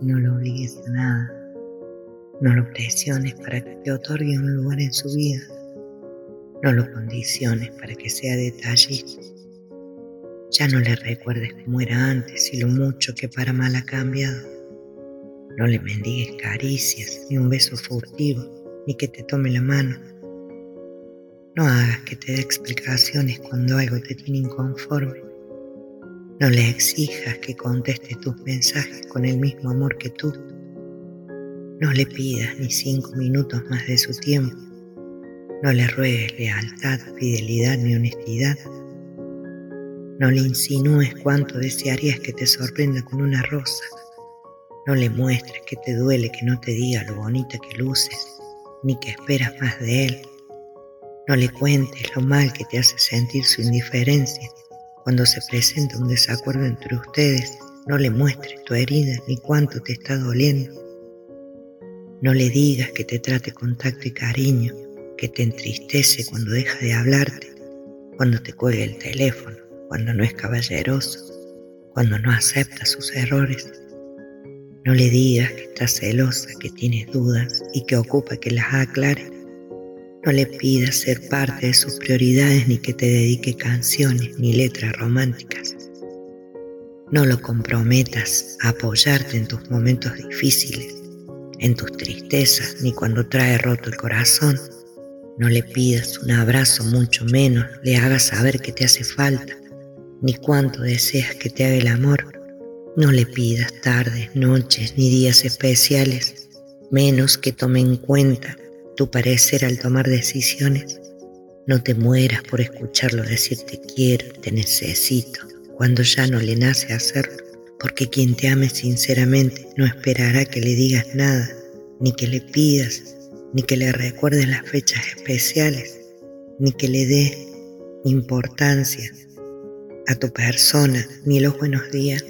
No lo obligues a nada. No lo presiones para que te otorgue un lugar en su vida. No lo condiciones para que sea detallista. Ya no le recuerdes cómo era antes y lo mucho que para mal ha cambiado. No le mendigues caricias, ni un beso furtivo, ni que te tome la mano. No hagas que te dé explicaciones cuando algo te tiene inconforme. No le exijas que conteste tus mensajes con el mismo amor que tú. No le pidas ni cinco minutos más de su tiempo. No le ruegues lealtad, fidelidad ni honestidad. No le insinúes cuánto desearías que te sorprenda con una rosa. No le muestres que te duele que no te diga lo bonita que luces, ni que esperas más de él. No le cuentes lo mal que te hace sentir su indiferencia cuando se presenta un desacuerdo entre ustedes, no le muestres tu herida ni cuánto te está doliendo. No le digas que te trate con tacto y cariño, que te entristece cuando deja de hablarte, cuando te cuelga el teléfono, cuando no es caballeroso, cuando no acepta sus errores. No le digas que estás celosa, que tienes dudas y que ocupa que las aclare. No le pidas ser parte de sus prioridades ni que te dedique canciones ni letras románticas. No lo comprometas a apoyarte en tus momentos difíciles, en tus tristezas, ni cuando trae roto el corazón. No le pidas un abrazo, mucho menos le hagas saber que te hace falta, ni cuánto deseas que te haga el amor. No le pidas tardes, noches, ni días especiales, menos que tome en cuenta tu parecer al tomar decisiones. No te mueras por escucharlo decir te quiero, te necesito, cuando ya no le nace hacerlo, porque quien te ame sinceramente no esperará que le digas nada, ni que le pidas, ni que le recuerdes las fechas especiales, ni que le dé importancia a tu persona, ni los buenos días.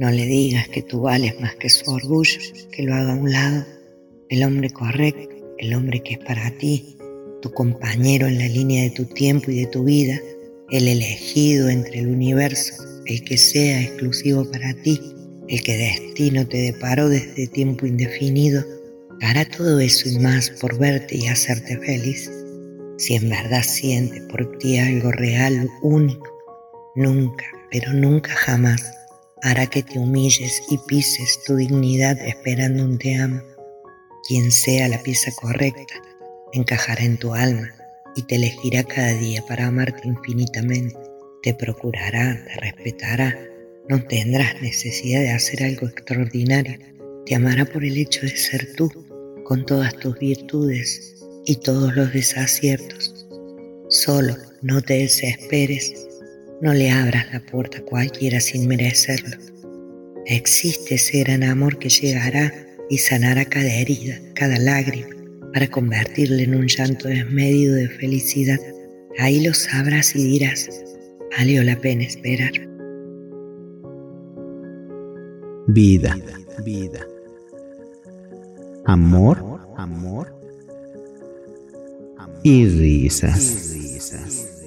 No le digas que tú vales más que su orgullo, que lo haga a un lado, el hombre correcto el hombre que es para ti, tu compañero en la línea de tu tiempo y de tu vida, el elegido entre el universo, el que sea exclusivo para ti, el que destino te deparó desde tiempo indefinido, hará todo eso y más por verte y hacerte feliz. Si en verdad siente por ti algo real, único, nunca, pero nunca jamás hará que te humilles y pises tu dignidad esperando un te amo quien sea la pieza correcta, encajará en tu alma y te elegirá cada día para amarte infinitamente. Te procurará, te respetará, no tendrás necesidad de hacer algo extraordinario. Te amará por el hecho de ser tú, con todas tus virtudes y todos los desaciertos. Solo no te desesperes, no le abras la puerta a cualquiera sin merecerlo. Existe ese gran amor que llegará y sanará cada herida, cada lágrima, para convertirle en un llanto desmedido de felicidad. Ahí lo sabrás y dirás, valió la pena esperar. Vida, vida. Amor, amor. Y risas. Y risas.